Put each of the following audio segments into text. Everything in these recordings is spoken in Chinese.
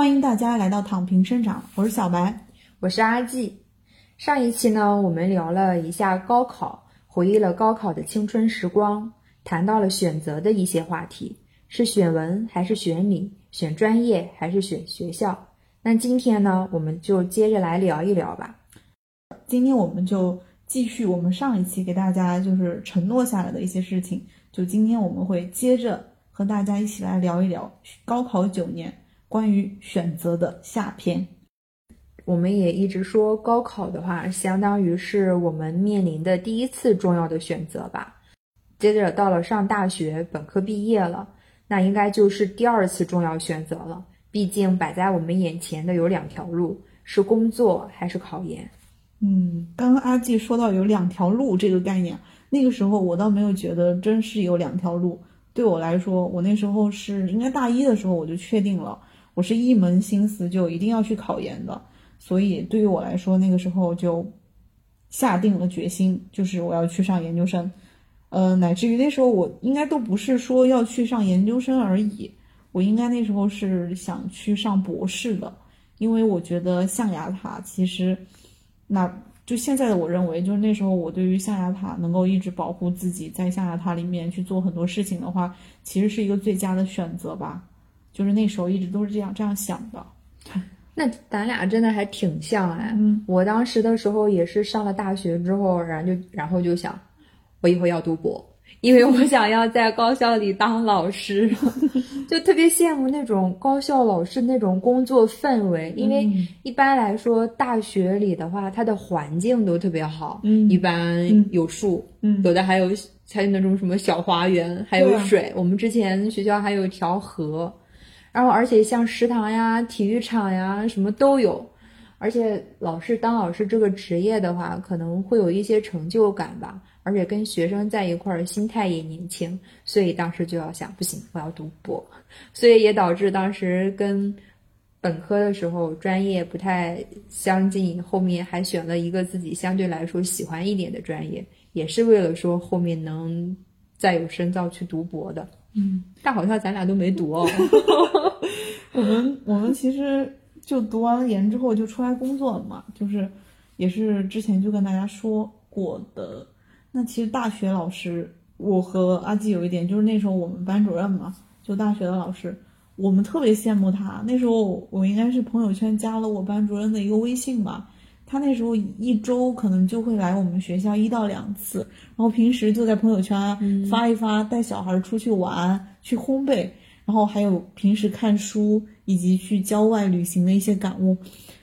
欢迎大家来到躺平生长，我是小白，我是阿季。上一期呢，我们聊了一下高考，回忆了高考的青春时光，谈到了选择的一些话题，是选文还是选理，选专业还是选学校。那今天呢，我们就接着来聊一聊吧。今天我们就继续我们上一期给大家就是承诺下来的一些事情，就今天我们会接着和大家一起来聊一聊高考九年。关于选择的下篇，我们也一直说高考的话，相当于是我们面临的第一次重要的选择吧。接着到了上大学，本科毕业了，那应该就是第二次重要选择了。毕竟摆在我们眼前的有两条路，是工作还是考研。嗯，刚刚阿季说到有两条路这个概念，那个时候我倒没有觉得真是有两条路。对我来说，我那时候是应该大一的时候我就确定了。我是一门心思就一定要去考研的，所以对于我来说，那个时候就下定了决心，就是我要去上研究生。呃，乃至于那时候我应该都不是说要去上研究生而已，我应该那时候是想去上博士的，因为我觉得象牙塔其实，那就现在的我认为，就是那时候我对于象牙塔能够一直保护自己在象牙塔里面去做很多事情的话，其实是一个最佳的选择吧。就是那时候一直都是这样这样想的，那咱俩真的还挺像哎。嗯，我当时的时候也是上了大学之后，然后就然后就想，我以后要读博，因为我想要在高校里当老师，就特别羡慕那种高校老师那种工作氛围。因为一般来说，大学里的话，它的环境都特别好，嗯，一般有树，嗯，有的还有还有那种什么小花园，还有水。我们之前学校还有一条河。然后，而且像食堂呀、体育场呀，什么都有。而且，老师当老师这个职业的话，可能会有一些成就感吧。而且跟学生在一块儿，心态也年轻，所以当时就要想，不行，我要读博。所以也导致当时跟本科的时候专业不太相近，后面还选了一个自己相对来说喜欢一点的专业，也是为了说后面能再有深造去读博的。嗯，但好像咱俩都没读哦。我们我们其实就读完了研之后就出来工作了嘛，就是也是之前就跟大家说过的。那其实大学老师，我和阿基有一点就是那时候我们班主任嘛，就大学的老师，我们特别羡慕他。那时候我应该是朋友圈加了我班主任的一个微信吧。他那时候一周可能就会来我们学校一到两次，然后平时就在朋友圈发一发带小孩出去玩、去烘焙，然后还有平时看书以及去郊外旅行的一些感悟。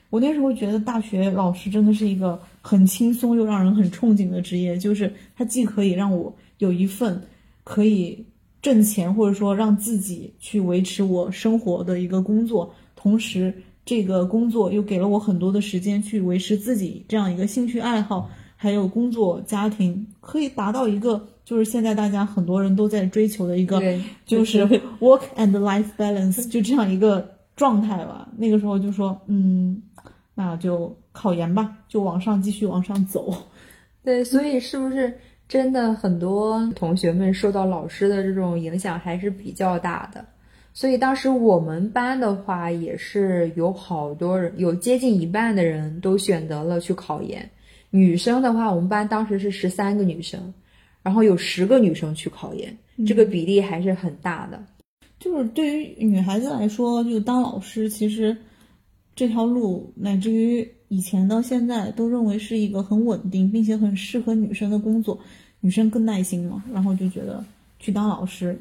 我那时候觉得大学老师真的是一个很轻松又让人很憧憬的职业，就是他既可以让我有一份可以挣钱或者说让自己去维持我生活的一个工作，同时。这个工作又给了我很多的时间去维持自己这样一个兴趣爱好，还有工作家庭，可以达到一个就是现在大家很多人都在追求的一个，就是 work and life balance，就这样一个状态吧。那个时候就说，嗯，那就考研吧，就往上继续往上走。对，所以是不是真的很多同学们受到老师的这种影响还是比较大的？所以当时我们班的话，也是有好多人，有接近一半的人都选择了去考研。女生的话，我们班当时是十三个女生，然后有十个女生去考研，这个比例还是很大的。就是对于女孩子来说，就当老师，其实这条路，乃至于以前到现在，都认为是一个很稳定并且很适合女生的工作。女生更耐心嘛，然后就觉得去当老师，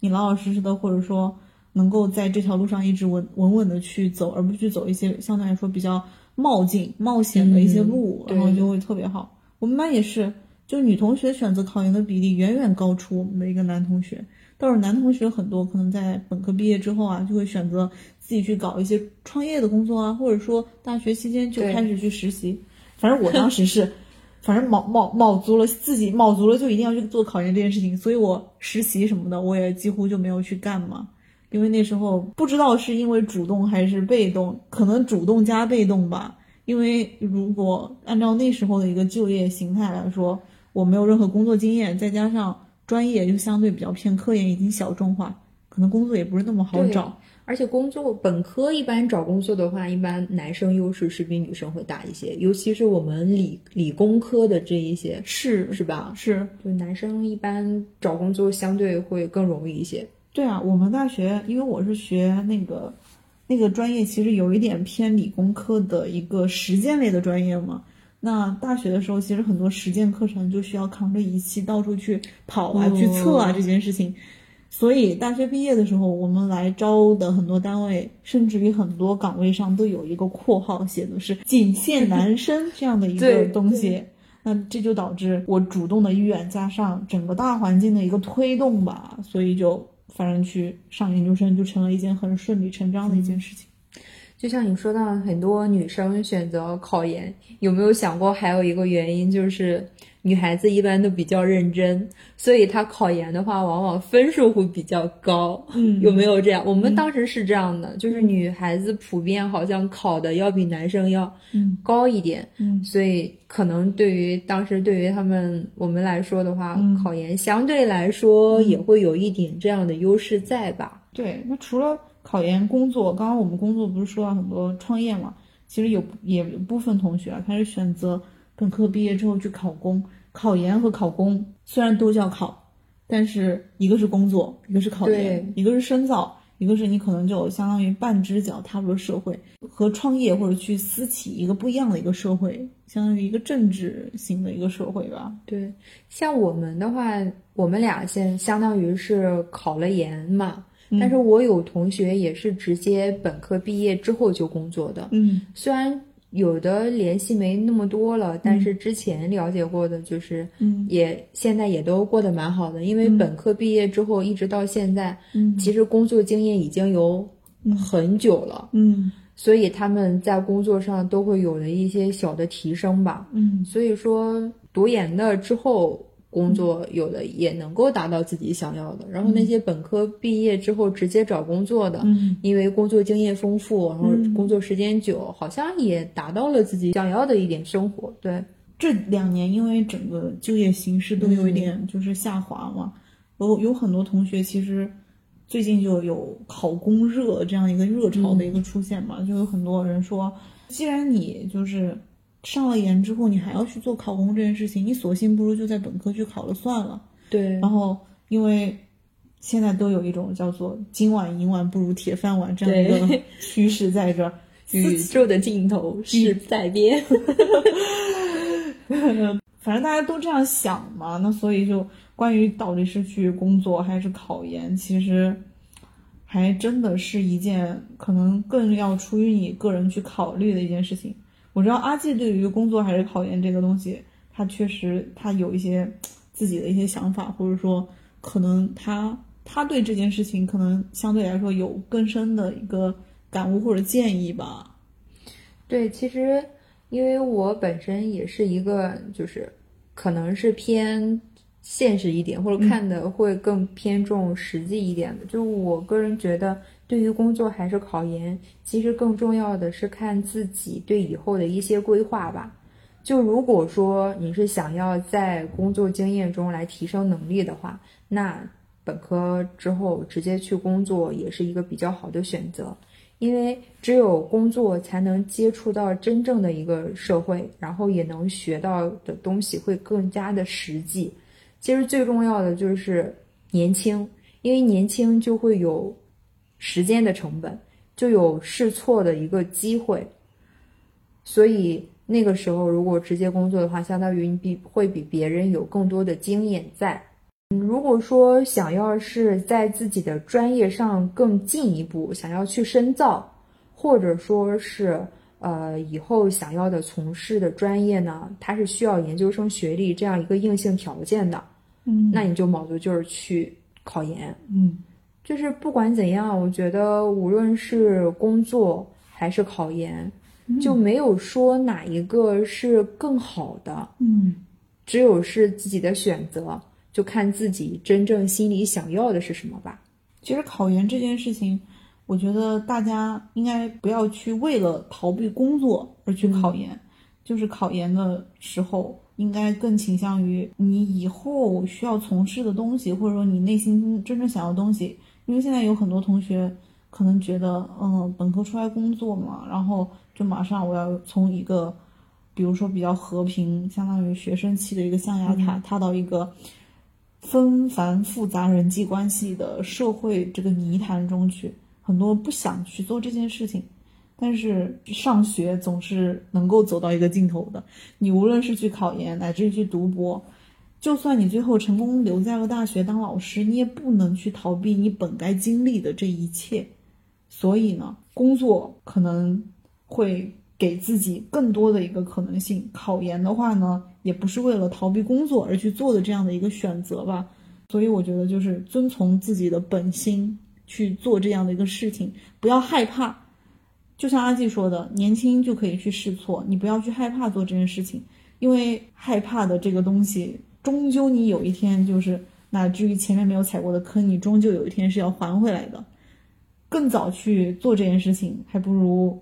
你老老实实的，或者说。能够在这条路上一直稳稳稳的去走，而不去走一些相对来说比较冒进、冒险的一些路，然后就会特别好。我们班也是，就女同学选择考研的比例远远高出我们的一个男同学。倒是男同学很多可能在本科毕业之后啊，就会选择自己去搞一些创业的工作啊，或者说大学期间就开始去实习。反正我当时是，反正卯卯卯足了自己卯足了就一定要去做考研这件事情，所以我实习什么的我也几乎就没有去干嘛。因为那时候不知道是因为主动还是被动，可能主动加被动吧。因为如果按照那时候的一个就业形态来说，我没有任何工作经验，再加上专业又相对比较偏科研，已经小众化，可能工作也不是那么好找。而且工作本科一般找工作的话，一般男生优势是比女生会大一些，尤其是我们理理工科的这一些，是是吧？是，就男生一般找工作相对会更容易一些。对啊，我们大学因为我是学那个那个专业，其实有一点偏理工科的一个实践类的专业嘛。那大学的时候，其实很多实践课程就需要扛着仪器到处去跑啊、去测啊这件事情。所以大学毕业的时候，我们来招的很多单位，甚至于很多岗位上都有一个括号，写的是“仅限男生”这样的一个东西。那这就导致我主动的意愿加上整个大环境的一个推动吧，所以就反正去上研究生就成了一件很顺理成章的一件事情。就像你说到很多女生选择考研，有没有想过还有一个原因就是？女孩子一般都比较认真，所以她考研的话，往往分数会比较高。嗯，有没有这样？我们当时是这样的，就是女孩子普遍好像考的要比男生要高一点。嗯，所以可能对于当时对于他们我们来说的话，考研相对来说也会有一点这样的优势在吧？对，那除了考研工作，刚刚我们工作不是说到很多创业嘛？其实有也有部分同学啊，他是选择。本科毕业之后去考公，考研和考公虽然都叫考，但是一个是工作，一个是考研，一个是深造，一个是你可能就相当于半只脚踏入了社会，和创业或者去私企一个不一样的一个社会，相当于一个政治型的一个社会吧。对，像我们的话，我们俩现相当于是考了研嘛，但是我有同学也是直接本科毕业之后就工作的。嗯，虽然。有的联系没那么多了，但是之前了解过的，就是也现在也都过得蛮好的。因为本科毕业之后一直到现在，嗯其实工作经验已经有很久了，嗯，所以他们在工作上都会有了一些小的提升吧，嗯，所以说读研的之后。工作有的也能够达到自己想要的，然后那些本科毕业之后直接找工作的，嗯，因为工作经验丰富，然后工作时间久，好像也达到了自己想要的一点生活。对，这两年因为整个就业形势都有一点就是下滑嘛，有有很多同学其实最近就有考公热这样一个热潮的一个出现嘛，就有很多人说，既然你就是。上了研之后，你还要去做考公这件事情，你索性不如就在本科去考了算了。对。然后，因为现在都有一种叫做“今晚银碗不如铁饭碗”这样一个 趋势在这儿，宇宙的尽头是在边。反正大家都这样想嘛，那所以就关于到底是去工作还是考研，其实还真的是一件可能更要出于你个人去考虑的一件事情。我知道阿季对于工作还是考研这个东西，他确实他有一些自己的一些想法，或者说可能他他对这件事情可能相对来说有更深的一个感悟或者建议吧。对，其实因为我本身也是一个就是可能是偏现实一点，或者看的会更偏重实际一点的，就我个人觉得。对于工作还是考研，其实更重要的是看自己对以后的一些规划吧。就如果说你是想要在工作经验中来提升能力的话，那本科之后直接去工作也是一个比较好的选择。因为只有工作才能接触到真正的一个社会，然后也能学到的东西会更加的实际。其实最重要的就是年轻，因为年轻就会有。时间的成本就有试错的一个机会，所以那个时候如果直接工作的话，相当于你比会比别人有更多的经验在。如果说想要是在自己的专业上更进一步，想要去深造，或者说是呃以后想要的从事的专业呢，它是需要研究生学历这样一个硬性条件的，嗯，那你就卯足劲儿去考研，嗯。就是不管怎样，我觉得无论是工作还是考研，就没有说哪一个是更好的。嗯，只有是自己的选择，就看自己真正心里想要的是什么吧。其实考研这件事情，我觉得大家应该不要去为了逃避工作而去考研，就是考研的时候。应该更倾向于你以后需要从事的东西，或者说你内心真正想要的东西，因为现在有很多同学可能觉得，嗯，本科出来工作嘛，然后就马上我要从一个，比如说比较和平，相当于学生期的一个象牙塔，踏到一个纷繁复杂人际关系的社会这个泥潭中去，很多不想去做这件事情。但是上学总是能够走到一个尽头的，你无论是去考研，乃至于去读博。就算你最后成功留在了大学当老师，你也不能去逃避你本该经历的这一切。所以呢，工作可能会给自己更多的一个可能性。考研的话呢，也不是为了逃避工作而去做的这样的一个选择吧。所以我觉得就是遵从自己的本心去做这样的一个事情，不要害怕。就像阿季说的，年轻就可以去试错，你不要去害怕做这件事情，因为害怕的这个东西。终究你有一天就是，那至于前面没有踩过的坑，你终究有一天是要还回来的。更早去做这件事情，还不如，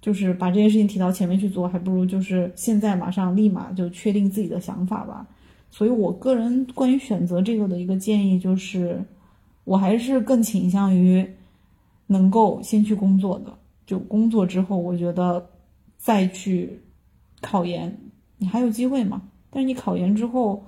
就是把这件事情提到前面去做，还不如就是现在马上立马就确定自己的想法吧。所以我个人关于选择这个的一个建议就是，我还是更倾向于能够先去工作的，就工作之后，我觉得再去考研，你还有机会吗。但是你考研之后，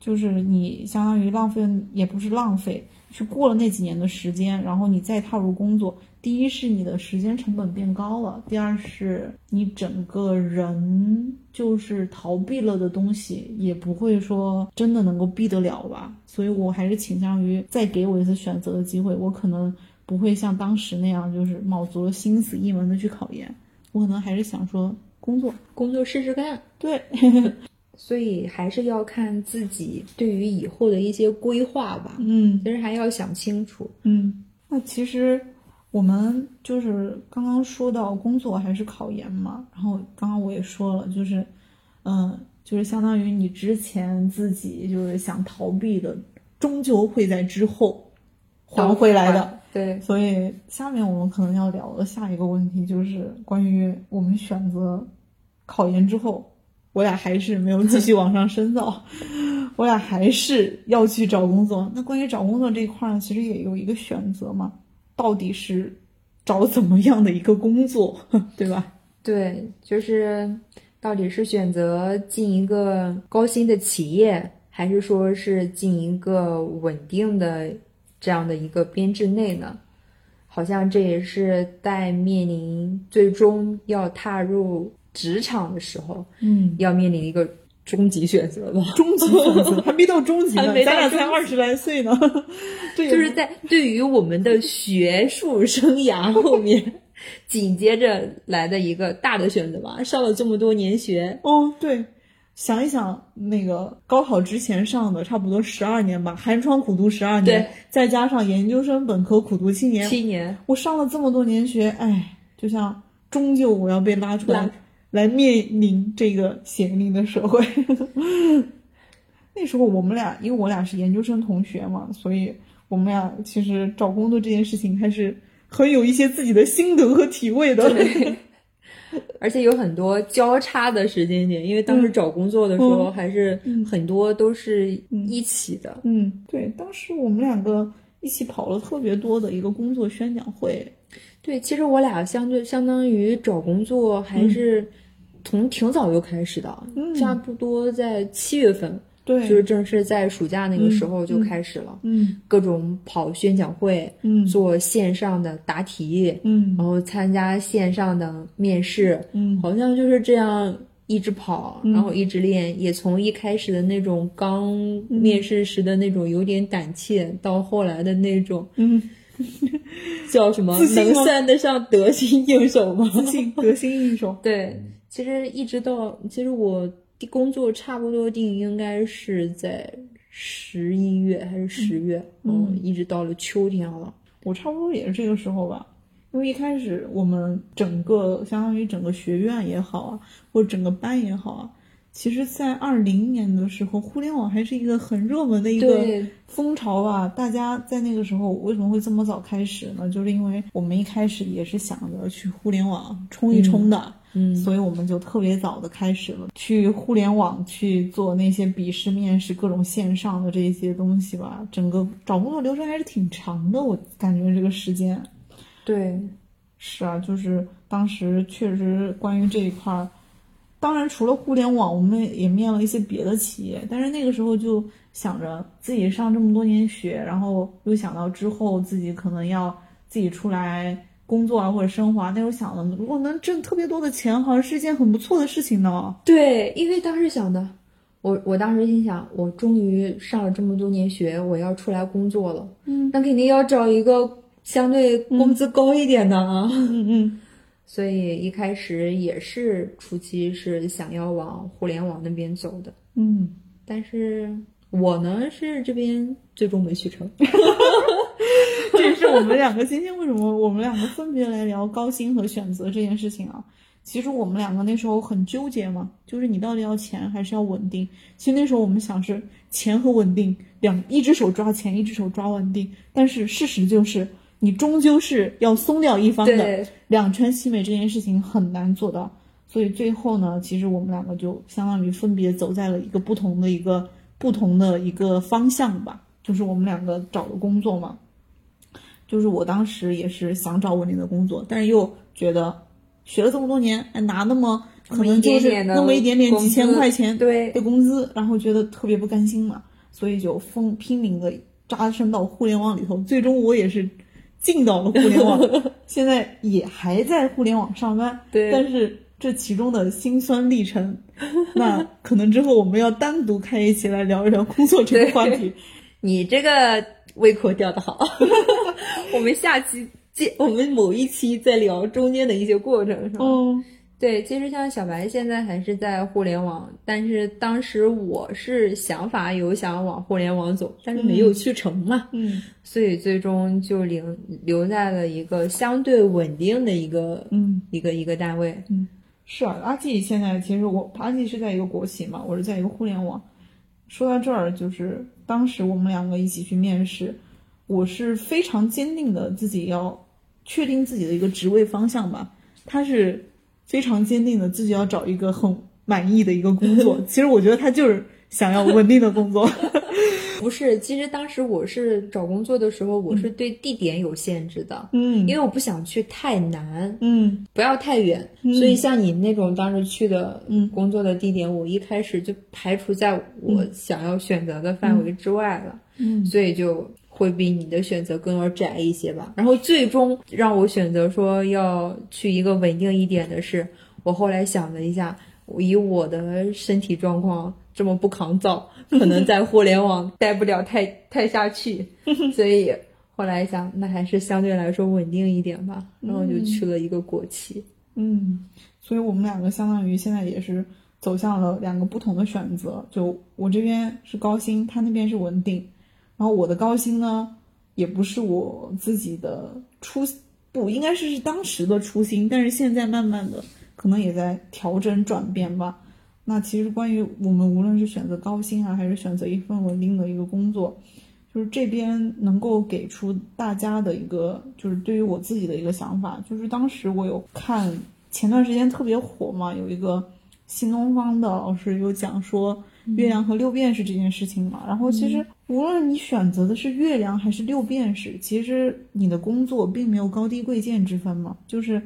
就是你相当于浪费，也不是浪费，去过了那几年的时间，然后你再踏入工作。第一是你的时间成本变高了，第二是你整个人就是逃避了的东西，也不会说真的能够避得了吧。所以我还是倾向于再给我一次选择的机会，我可能不会像当时那样，就是卯足了心思一门的去考研，我可能还是想说工作，工作试试看。对。所以还是要看自己对于以后的一些规划吧。嗯，其实还要想清楚。嗯，那其实我们就是刚刚说到工作还是考研嘛，然后刚刚我也说了，就是，嗯，就是相当于你之前自己就是想逃避的，终究会在之后还回来的。对，所以下面我们可能要聊的下一个问题就是关于我们选择考研之后。我俩还是没有继续往上深造，我俩还是要去找工作。那关于找工作这一块呢，其实也有一个选择嘛，到底是找怎么样的一个工作，对吧？对，就是到底是选择进一个高薪的企业，还是说是进一个稳定的这样的一个编制内呢？好像这也是在面临最终要踏入。职场的时候，嗯，要面临一个终极选择吧？终极选择还没到终极呢，咱俩才二十来岁呢。对就是在对于我们的学术生涯后面 紧接着来的一个大的选择吧。上了这么多年学，哦，对，想一想那个高考之前上的差不多十二年吧，寒窗苦读十二年，再加上研究生本科苦读七年，七年，我上了这么多年学，哎，就像终究我要被拉出来。来面临这个险峻的社会。那时候我们俩，因为我俩是研究生同学嘛，所以我们俩其实找工作这件事情还是很有一些自己的心得和体味的。对，而且有很多交叉的时间点，因为当时找工作的时候还是很多都是一起的。嗯，对，当时我们两个一起跑了特别多的一个工作宣讲会。对，其实我俩相对相当于找工作还是。从挺早就开始的，差不多在七月份，对，就是正是在暑假那个时候就开始了，嗯，各种跑宣讲会，嗯，做线上的答题，嗯，然后参加线上的面试，嗯，好像就是这样一直跑，然后一直练，也从一开始的那种刚面试时的那种有点胆怯，到后来的那种，嗯，叫什么，能算得上得心应手吗？自信，得心应手，对。其实一直到，其实我工作差不多定应该是在十一月还是十月，嗯，一直到了秋天了。我差不多也是这个时候吧，因为一开始我们整个相当于整个学院也好啊，或者整个班也好啊，其实，在二零年的时候，互联网还是一个很热门的一个风潮吧。大家在那个时候为什么会这么早开始呢？就是因为我们一开始也是想着去互联网冲一冲的，嗯，所以我们就特别早的开始了去互联网去做那些笔试、面试、各种线上的这些东西吧。整个找工作流程还是挺长的，我感觉这个时间。对，是啊，就是当时确实关于这一块儿。当然，除了互联网，我们也面了一些别的企业。但是那个时候就想着自己上这么多年学，然后又想到之后自己可能要自己出来工作啊，或者生活。那时候想的，如果能挣特别多的钱，好像是一件很不错的事情呢。对，因为当时想的，我我当时心想，我终于上了这么多年学，我要出来工作了。嗯，那肯定要找一个相对工资高一点的啊。嗯嗯。所以一开始也是初期是想要往互联网那边走的，嗯，但是我呢是这边最终没去成。这也是我们两个今天为什么我们两个分别来聊高薪和选择这件事情啊？其实我们两个那时候很纠结嘛，就是你到底要钱还是要稳定？其实那时候我们想是钱和稳定两一只手抓钱，一只手抓稳定，但是事实就是。你终究是要松掉一方的，两全其美这件事情很难做到，所以最后呢，其实我们两个就相当于分别走在了一个不同的一个不同的一个方向吧。就是我们两个找的工作嘛，就是我当时也是想找稳定的工作，但是又觉得学了这么多年，拿那么可能就是那么一点点几千块钱对的工资，然后觉得特别不甘心嘛，所以就疯拼命的扎身到互联网里头，最终我也是。进到了互联网，现在也还在互联网上班。对，但是这其中的辛酸历程，那可能之后我们要单独开一期来聊一聊工作这个话题。你这个胃口吊的好，我们下期见，我们某一期再聊中间的一些过程，是吧？嗯。对，其实像小白现在还是在互联网，但是当时我是想法有想往互联网走，但是没有去成嘛，嗯，所以最终就留留在了一个相对稳定的一个，嗯，一个一个单位，嗯，是啊，阿季现在其实我阿季是在一个国企嘛，我是在一个互联网。说到这儿，就是当时我们两个一起去面试，我是非常坚定的自己要确定自己的一个职位方向吧，他是。非常坚定的自己要找一个很满意的一个工作。其实我觉得他就是想要稳定的工作。不是，其实当时我是找工作的时候，我是对地点有限制的。嗯，因为我不想去太难，嗯，不要太远。所以像你那种当时去的工作的地点，我一开始就排除在我想要选择的范围之外了。嗯，所以就。会比你的选择更要窄一些吧。然后最终让我选择说要去一个稳定一点的是，我后来想了一下，以我的身体状况这么不抗造，可能在互联网待不了太太下去。所以后来想，那还是相对来说稳定一点吧。然后就去了一个国企。嗯，所以我们两个相当于现在也是走向了两个不同的选择。就我这边是高薪，他那边是稳定。然后我的高薪呢，也不是我自己的初不应该是是当时的初心，但是现在慢慢的可能也在调整转变吧。那其实关于我们无论是选择高薪啊，还是选择一份稳定的一个工作，就是这边能够给出大家的一个，就是对于我自己的一个想法，就是当时我有看前段时间特别火嘛，有一个新东方的老师有讲说。月亮和六便士这件事情嘛，然后其实无论你选择的是月亮还是六便士，其实你的工作并没有高低贵贱之分嘛，就是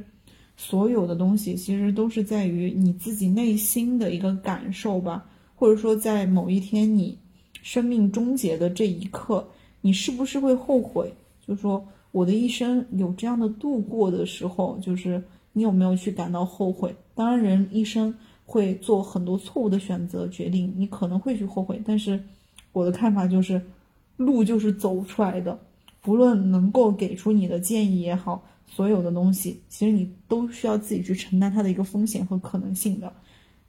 所有的东西其实都是在于你自己内心的一个感受吧，或者说在某一天你生命终结的这一刻，你是不是会后悔？就说我的一生有这样的度过的时候，就是你有没有去感到后悔？当然，人一生。会做很多错误的选择决定，你可能会去后悔。但是我的看法就是，路就是走出来的，不论能够给出你的建议也好，所有的东西其实你都需要自己去承担它的一个风险和可能性的。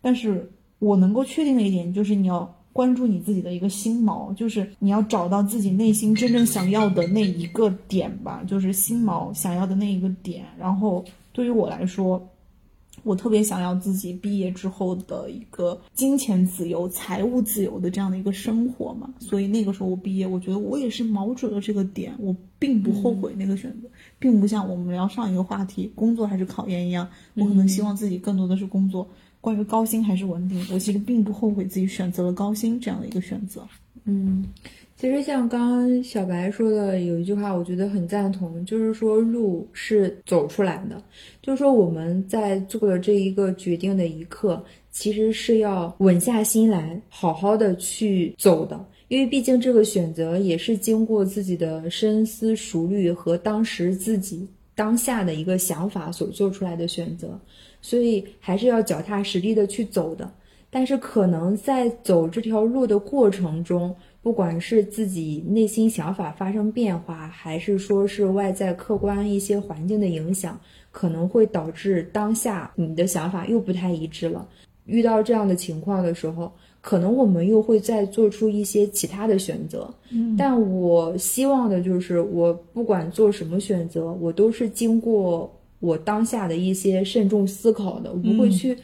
但是我能够确定的一点就是，你要关注你自己的一个心锚，就是你要找到自己内心真正想要的那一个点吧，就是心锚想要的那一个点。然后对于我来说。我特别想要自己毕业之后的一个金钱自由、财务自由的这样的一个生活嘛。所以那个时候我毕业，我觉得我也是瞄准了这个点，我并不后悔那个选择，并不像我们聊上一个话题，工作还是考研一样，我可能希望自己更多的是工作。关于高薪还是稳定，我其实并不后悔自己选择了高薪这样的一个选择。嗯。其实像刚刚小白说的有一句话，我觉得很赞同，就是说路是走出来的，就是说我们在做了这一个决定的一刻，其实是要稳下心来，好好的去走的，因为毕竟这个选择也是经过自己的深思熟虑和当时自己当下的一个想法所做出来的选择，所以还是要脚踏实地的去走的。但是可能在走这条路的过程中，不管是自己内心想法发生变化，还是说是外在客观一些环境的影响，可能会导致当下你的想法又不太一致了。遇到这样的情况的时候，可能我们又会再做出一些其他的选择。嗯，但我希望的就是，我不管做什么选择，我都是经过我当下的一些慎重思考的，我不会去。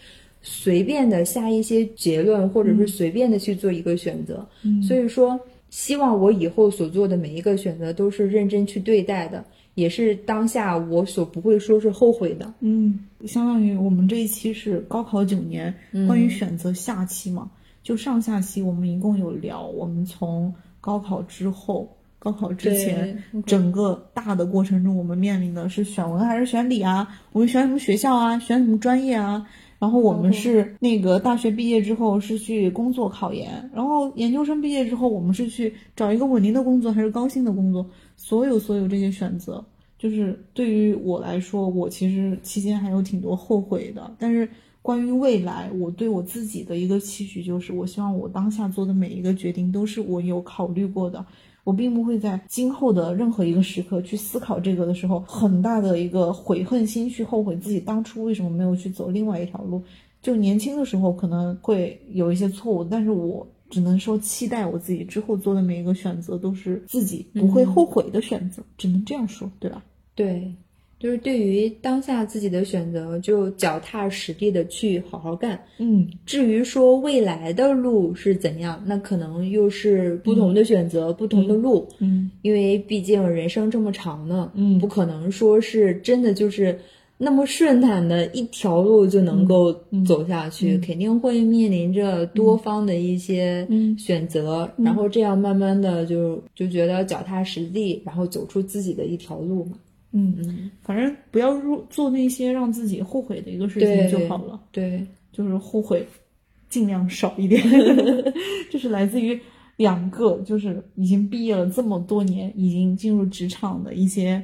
随便的下一些结论，或者是随便的去做一个选择。嗯，所以说，希望我以后所做的每一个选择都是认真去对待的，也是当下我所不会说是后悔的。嗯，相当于我们这一期是高考九年，关于选择下期嘛，就上下期我们一共有聊，我们从高考之后、高考之前整个大的过程中，我们面临的是选文还是选理啊？我们选什么学校啊？选什么专业啊？然后我们是那个大学毕业之后是去工作考研，然后研究生毕业之后我们是去找一个稳定的工作还是高薪的工作，所有所有这些选择，就是对于我来说，我其实期间还有挺多后悔的。但是关于未来，我对我自己的一个期许就是，我希望我当下做的每一个决定都是我有考虑过的。我并不会在今后的任何一个时刻去思考这个的时候，很大的一个悔恨心去后悔自己当初为什么没有去走另外一条路。就年轻的时候可能会有一些错误，但是我只能说期待我自己之后做的每一个选择都是自己不会后悔的选择，只能这样说，对吧？对。就是对于当下自己的选择，就脚踏实地的去好好干。嗯，至于说未来的路是怎样，那可能又是不同的选择，不同的路。嗯，因为毕竟人生这么长呢，嗯，不可能说是真的就是那么顺坦的一条路就能够。走下去，肯定会面临着多方的一些选择，然后这样慢慢的就就觉得脚踏实地，然后走出自己的一条路嘛。嗯嗯，反正不要入做那些让自己后悔的一个事情就好了。对，就是后悔尽量少一点。这是来自于两个，就是已经毕业了这么多年，已经进入职场的一些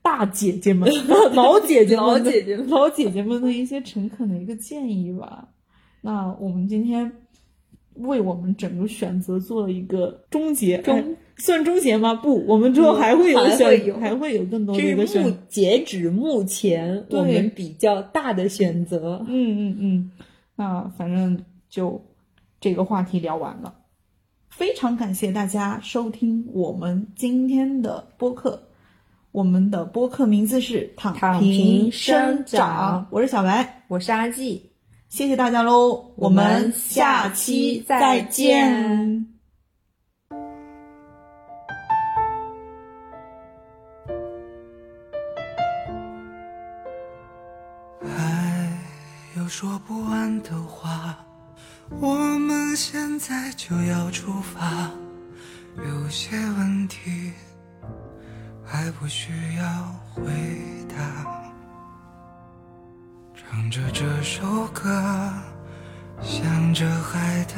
大姐姐们、老姐姐、老姐姐、老姐姐们的一些诚恳的一个建议吧。那我们今天。为我们整个选择做了一个终结，终算终结吗？不，我们之后还会有选，还会有更多的一个选。截止目前我们比较大的选择。嗯嗯嗯，那反正就这个话题聊完了，非常感谢大家收听我们今天的播客。我们的播客名字是“躺平生长”，我是小白，我是阿季。谢谢大家喽，我们下期再见。说不完的话，我们现在就要出发。有些问题还不需要回答。唱着这首歌，想着海的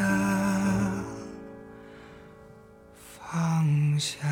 方向。